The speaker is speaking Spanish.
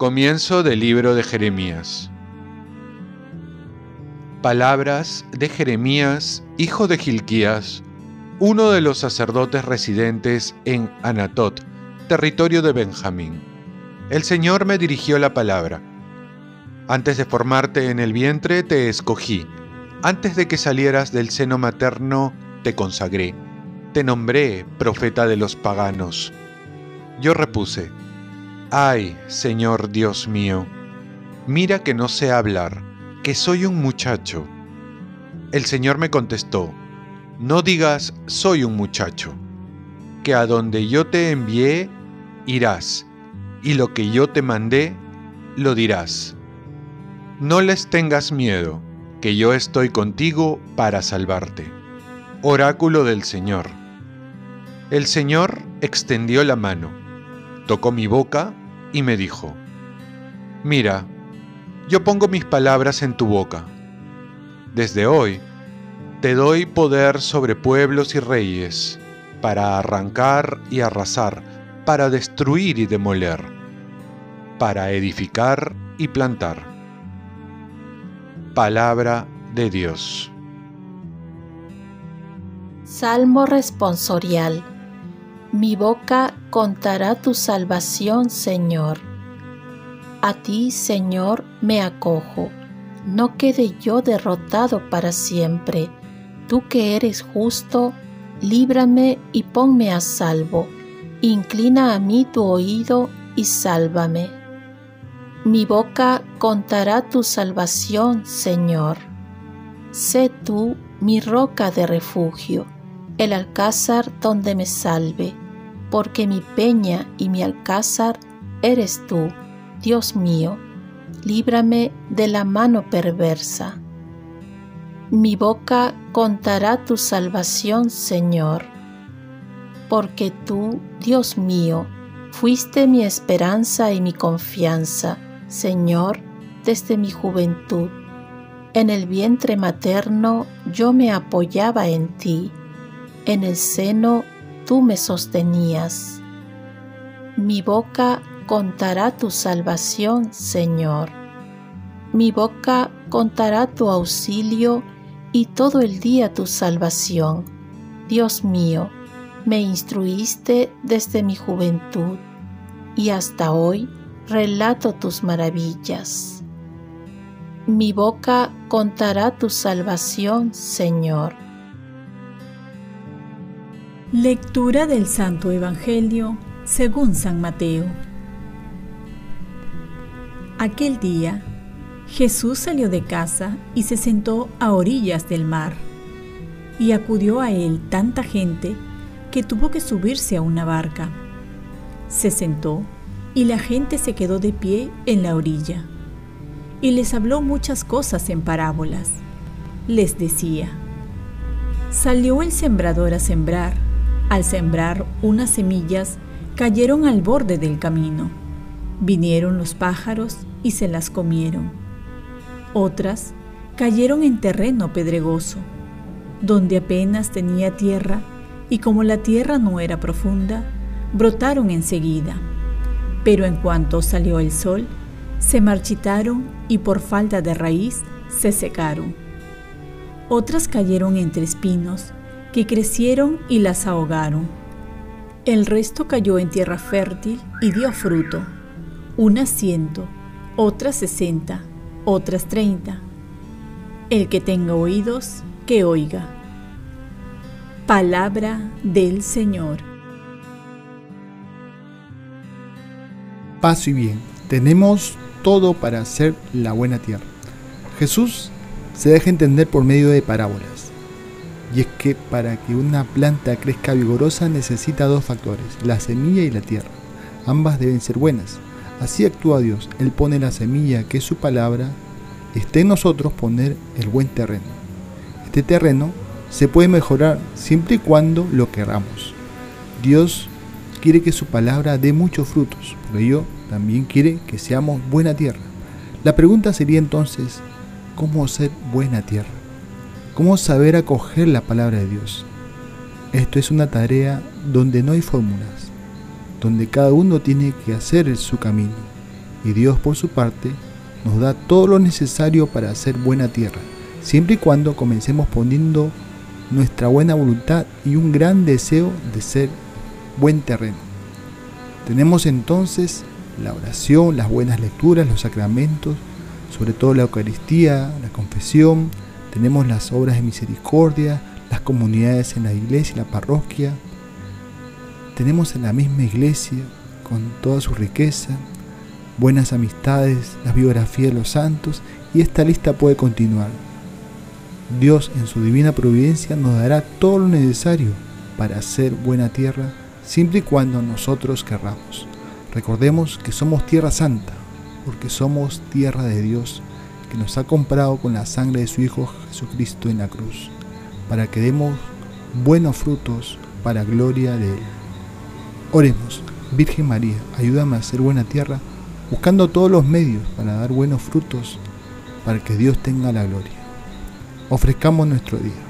Comienzo del libro de Jeremías. Palabras de Jeremías, hijo de Gilquías, uno de los sacerdotes residentes en Anatot, territorio de Benjamín. El Señor me dirigió la palabra. Antes de formarte en el vientre te escogí, antes de que salieras del seno materno te consagré, te nombré profeta de los paganos. Yo repuse, Ay, Señor Dios mío, mira que no sé hablar, que soy un muchacho. El Señor me contestó, no digas soy un muchacho, que a donde yo te envié irás, y lo que yo te mandé lo dirás. No les tengas miedo, que yo estoy contigo para salvarte. Oráculo del Señor. El Señor extendió la mano, tocó mi boca y me dijo, Mira, yo pongo mis palabras en tu boca. Desde hoy te doy poder sobre pueblos y reyes, para arrancar y arrasar, para destruir y demoler, para edificar y plantar. Palabra de Dios. Salmo responsorial mi boca contará tu salvación, Señor. A ti, Señor, me acojo. No quede yo derrotado para siempre. Tú que eres justo, líbrame y ponme a salvo. Inclina a mí tu oído y sálvame. Mi boca contará tu salvación, Señor. Sé tú mi roca de refugio el alcázar donde me salve, porque mi peña y mi alcázar eres tú, Dios mío, líbrame de la mano perversa. Mi boca contará tu salvación, Señor, porque tú, Dios mío, fuiste mi esperanza y mi confianza, Señor, desde mi juventud. En el vientre materno yo me apoyaba en ti en el seno tú me sostenías. Mi boca contará tu salvación, Señor. Mi boca contará tu auxilio y todo el día tu salvación. Dios mío, me instruiste desde mi juventud y hasta hoy relato tus maravillas. Mi boca contará tu salvación, Señor. Lectura del Santo Evangelio según San Mateo. Aquel día, Jesús salió de casa y se sentó a orillas del mar. Y acudió a él tanta gente que tuvo que subirse a una barca. Se sentó y la gente se quedó de pie en la orilla. Y les habló muchas cosas en parábolas. Les decía, salió el sembrador a sembrar al sembrar unas semillas, cayeron al borde del camino. Vinieron los pájaros y se las comieron. Otras cayeron en terreno pedregoso, donde apenas tenía tierra, y como la tierra no era profunda, brotaron enseguida. Pero en cuanto salió el sol, se marchitaron y por falta de raíz se secaron. Otras cayeron entre espinos, que crecieron y las ahogaron. El resto cayó en tierra fértil y dio fruto, unas ciento, otras sesenta, otras treinta. El que tenga oídos, que oiga. Palabra del Señor. Paz y bien, tenemos todo para hacer la buena tierra. Jesús se deja entender por medio de parábolas y es que para que una planta crezca vigorosa necesita dos factores, la semilla y la tierra. Ambas deben ser buenas. Así actúa Dios. Él pone la semilla, que es su palabra, esté en nosotros poner el buen terreno. Este terreno se puede mejorar siempre y cuando lo queramos. Dios quiere que su palabra dé muchos frutos, por ello también quiere que seamos buena tierra. La pregunta sería entonces, ¿cómo ser buena tierra? cómo saber acoger la palabra de Dios. Esto es una tarea donde no hay fórmulas, donde cada uno tiene que hacer su camino y Dios por su parte nos da todo lo necesario para hacer buena tierra, siempre y cuando comencemos poniendo nuestra buena voluntad y un gran deseo de ser buen terreno. Tenemos entonces la oración, las buenas lecturas, los sacramentos, sobre todo la Eucaristía, la confesión, tenemos las obras de misericordia, las comunidades en la iglesia la parroquia, tenemos en la misma iglesia con toda su riqueza, buenas amistades, las biografías de los santos y esta lista puede continuar. Dios en su divina providencia nos dará todo lo necesario para hacer buena tierra siempre y cuando nosotros querramos. Recordemos que somos tierra santa, porque somos tierra de Dios, que nos ha comprado con la sangre de su Hijo Jesucristo en la cruz, para que demos buenos frutos para gloria de Él. Oremos, Virgen María, ayúdame a hacer buena tierra, buscando todos los medios para dar buenos frutos, para que Dios tenga la gloria ofrezcamos nuestro día.